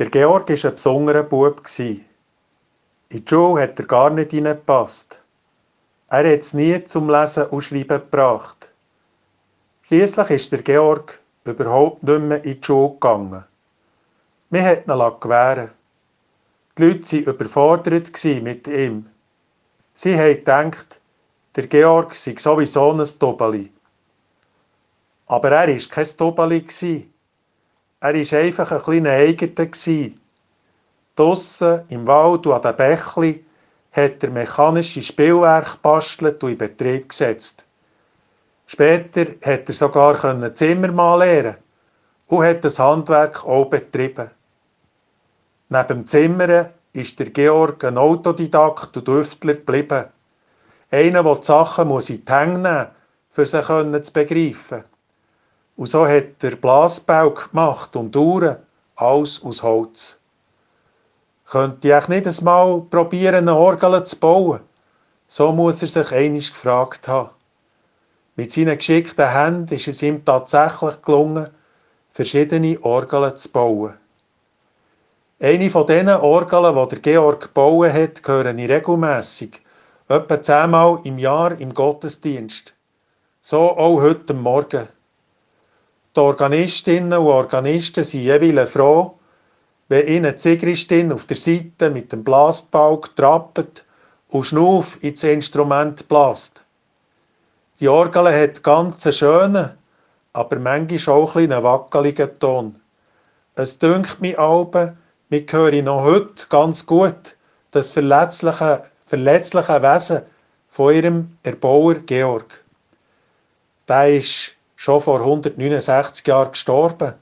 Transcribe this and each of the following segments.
Der Georg war ein besonderer Bub. In die Schule hat er gar nicht hineingepasst. Er hat es nie zum Lesen und Schreiben gebracht. Schließlich ist der Georg überhaupt nicht mehr in die Schule gegangen. Wir hätten ihn gewähren Die Leute waren überfordert mit ihm. Sie haben gedacht, der Georg sei sowieso ein Tobeli. Aber er war kein Tobeli. Er war einfach ein kleiner Eigener. Draussen im Wald und an den Bächli hat er mechanische Spielwerke gebastelt und in Betrieb gesetzt. Später hat er sogar Zimmermann lernen und hat das Handwerk auch betrieben. Neben dem Zimmern ist der Georg ein Autodidakt und Düftler geblieben. Einer, der die Sachen muss in die Hänge nehmen muss, um sie zu begreifen. Und so hat er Blasbau gemacht und Uhren, alles aus Holz. Könnte ich nicht einmal probieren, eine Orgel zu bauen? So muss er sich einig gefragt haben. Mit seinen geschickten Händen ist es ihm tatsächlich gelungen, verschiedene Orgeln zu bauen. Eine von diesen Orgeln, die der Georg gebaut hat, gehören ich regelmässig, etwa zehnmal im Jahr im Gottesdienst. So auch heute Morgen. Die Organistinnen und Organisten sind jeweils froh, wenn ihnen die Sigristin auf der Seite mit dem Blasbalg trappt und Schnuff ins Instrument blast. Die Orgel hat ganz einen schönen, aber manchmal auch einen wackeligen Ton. Es dünkt mich aber, wir hören noch heute ganz gut das verletzliche, verletzliche Wesen von ihrem Erbauer Georg. Der ist schon vor 169 Jahren gestorben,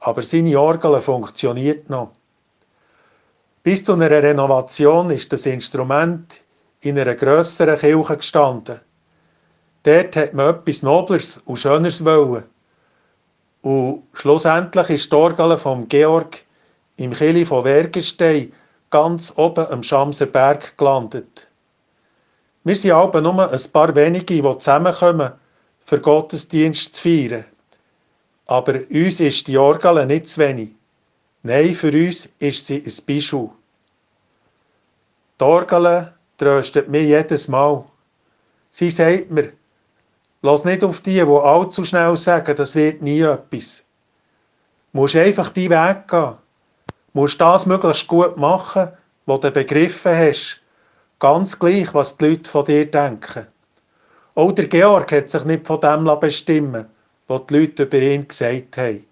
aber seine Orgel funktioniert noch. Bis zu einer Renovation ist das Instrument in einer grösseren Kirche gestanden. Dort hat man etwas Nobleres und Schöneres wollen. Und schlussendlich ist die Orgel vom Georg im Kili von Wergenstein ganz oben am Schamser Berg gelandet. Wir sind aber nur ein paar wenige, die zusammenkommen, für Gottesdienst zu feiern. Aber uns ist die Orgel nicht zu wenig. Nein, für uns ist sie ein Bischof. Die Orgel tröstet mich jedes Mal. Sie sagt mir, lass nicht auf die, die allzu schnell sagen, das wird nie etwas. Du musst einfach deinen Weg gehen musst das möglichst gut machen, was du begriffen hast. Ganz gleich, was die Leute von dir denken. Auch der Georg hat sich nicht von dem bestimmen was die Leute über ihn gesagt haben.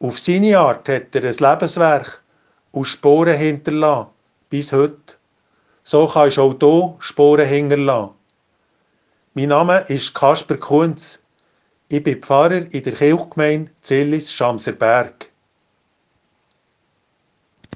Auf seine Art hat er ein Lebenswerk und Spuren hinterlassen, bis heute. So kannst du auch hier Spuren hinterlassen. Mein Name ist Kasper Kunz. Ich bin Pfarrer in der Kirchgemeinde Zillis-Schamserberg.